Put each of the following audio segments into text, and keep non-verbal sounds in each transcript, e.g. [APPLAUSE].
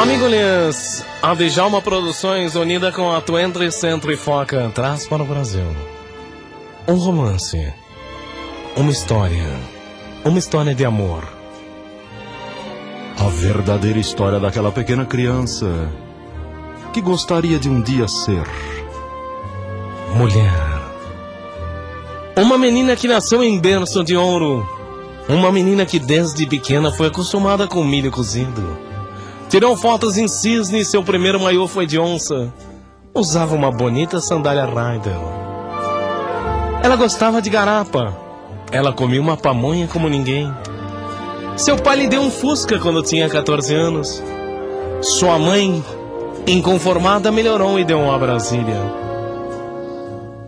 Amigolhas, a Djalma Produções, unida com a Twentry Centro e Foca, traz para o Brasil um romance, uma história, uma história de amor. A verdadeira história daquela pequena criança que gostaria de um dia ser mulher. Uma menina que nasceu em berço de ouro. Uma menina que desde pequena foi acostumada com milho cozido. Tirou fotos em cisne e seu primeiro maiô foi de onça. Usava uma bonita sandália Rydell. Ela gostava de garapa. Ela comia uma pamonha como ninguém. Seu pai lhe deu um Fusca quando tinha 14 anos. Sua mãe, inconformada, melhorou e deu uma Brasília.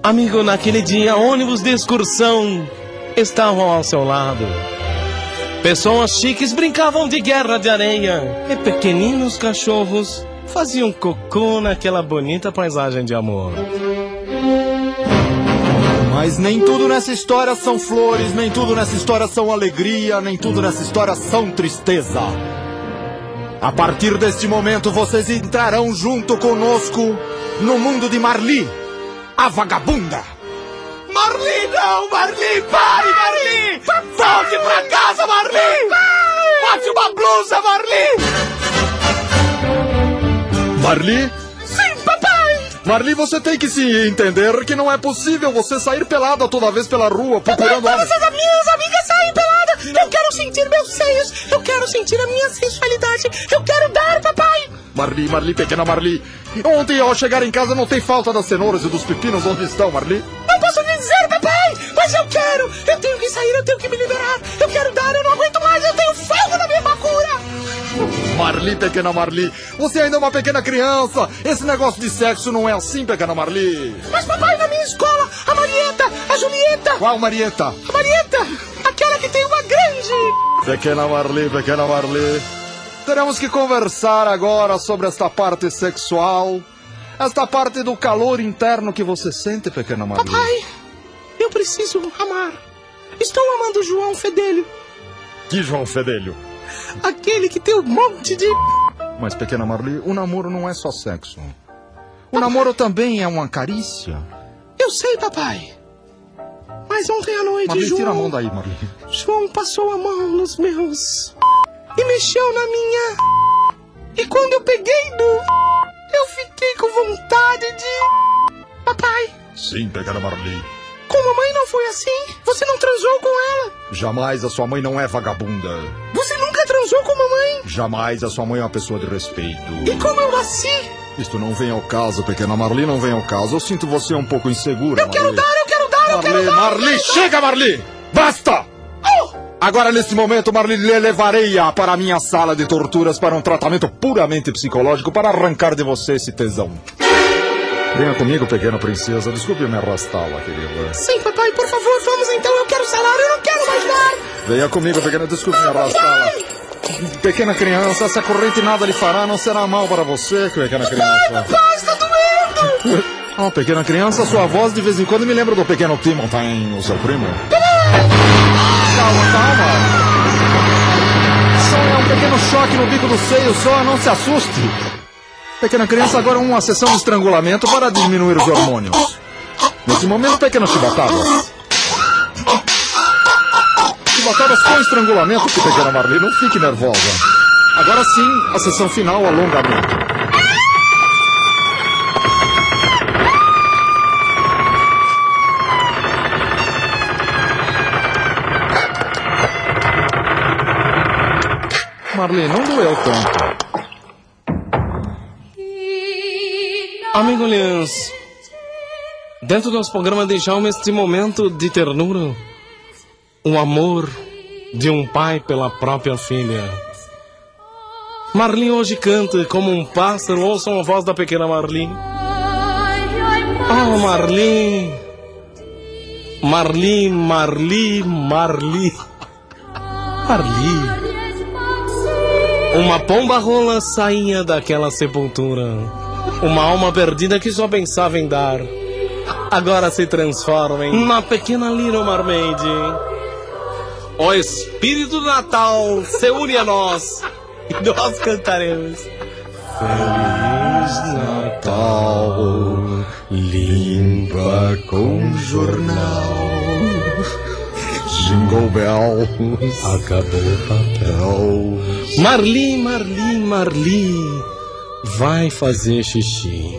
Amigo, naquele dia, ônibus de excursão estavam ao seu lado. Pessoas chiques brincavam de guerra de areia. E pequeninos cachorros faziam cocô naquela bonita paisagem de amor. Mas nem tudo nessa história são flores, nem tudo nessa história são alegria, nem tudo nessa história são tristeza. A partir deste momento vocês entrarão junto conosco no mundo de Marli a vagabunda! Marli, não! Marli, pai, Marli! Volte pra casa, Marli! Bote uma blusa, Marli! Marli? Sim, papai! Marli, você tem que se entender que não é possível você sair pelada toda vez pela rua procurando papai, todas as minhas amigas saem peladas! Eu quero sentir meus seios! Eu quero sentir a minha sensualidade! Eu quero dar, papai! Marli, Marli, pequena Marli. Ontem ao chegar em casa notei falta das cenouras e dos pepinos. Onde estão, Marli? Não posso dizer, papai, mas eu quero. Eu tenho que sair, eu tenho que me liberar. Eu quero dar, eu não aguento mais. Eu tenho fogo na minha macura. Marli, pequena Marli, você ainda é uma pequena criança. Esse negócio de sexo não é assim, pequena Marli. Mas, papai, na minha escola, a Marieta, a Julieta. Qual Marieta? A Marieta, aquela que tem uma grande. Pequena Marli, pequena Marli. Teremos que conversar agora sobre esta parte sexual, esta parte do calor interno que você sente, pequena Maria. Papai, eu preciso amar. Estou amando João Fedelho. Que João Fedelho? Aquele que tem um monte de. Mas, pequena Marli, o namoro não é só sexo. O papai. namoro também é uma carícia. Eu sei, papai. Mas ontem à noite, Marli, João... tira a mão daí, Marli. João passou a mão nos meus e mexeu na minha. E quando eu peguei do. Eu fiquei com vontade de. Papai. Sim, pegar a Marli. Com a mamãe não foi assim? Você não transou com ela? Jamais a sua mãe não é vagabunda. Você nunca transou com a mamãe? Jamais a sua mãe é uma pessoa de respeito. E como eu nasci? Isto não vem ao caso, pequena Marli, não vem ao caso. Eu sinto você um pouco insegura. Eu Marli. quero dar, eu quero dar, eu Marli, quero dar. Marli, chega, Marli! Basta! Agora, nesse momento, Marlene, levarei-a para a minha sala de torturas para um tratamento puramente psicológico para arrancar de você esse tesão. Venha comigo, pequena princesa. Desculpe me arrastá-la, querida. Sim, papai, por favor, vamos então. Eu quero salário, eu não quero mais dar. Venha comigo, pequena. Desculpe me arrastá-la. Pequena criança, essa corrente nada lhe fará, não será mal para você, pequena criança. Papai, papai, está doendo. [LAUGHS] Oh, pequena criança, sua voz de vez em quando me lembra do pequeno Timothy, o seu primo. Papai! Choque no bico do seio, só não se assuste. Pequena criança, agora uma sessão de estrangulamento para diminuir os hormônios. Nesse momento, pequenas chibatadas. Chibatadas com estrangulamento, pequena Marli, não fique nervosa. Agora sim, a sessão final, alongamento. Marli, não doeu tanto. Amigo Lins, dentro do nosso programa deixamos este momento de ternura, o amor de um pai pela própria filha. Marlin hoje canta como um pássaro, ouçam a voz da pequena Marlin. Oh, Marlin! Marli, Marli, Marli. Marli. Uma pomba rola saía daquela sepultura. Uma alma perdida que só pensava em dar. Agora se transforma em uma pequena Little Mermaid. O Espírito do Natal se une a nós. E nós cantaremos. Feliz Natal, limpa com jornal. Jingle bells, Acabou o papel. Marli, Marli, Marli, vai fazer xixi.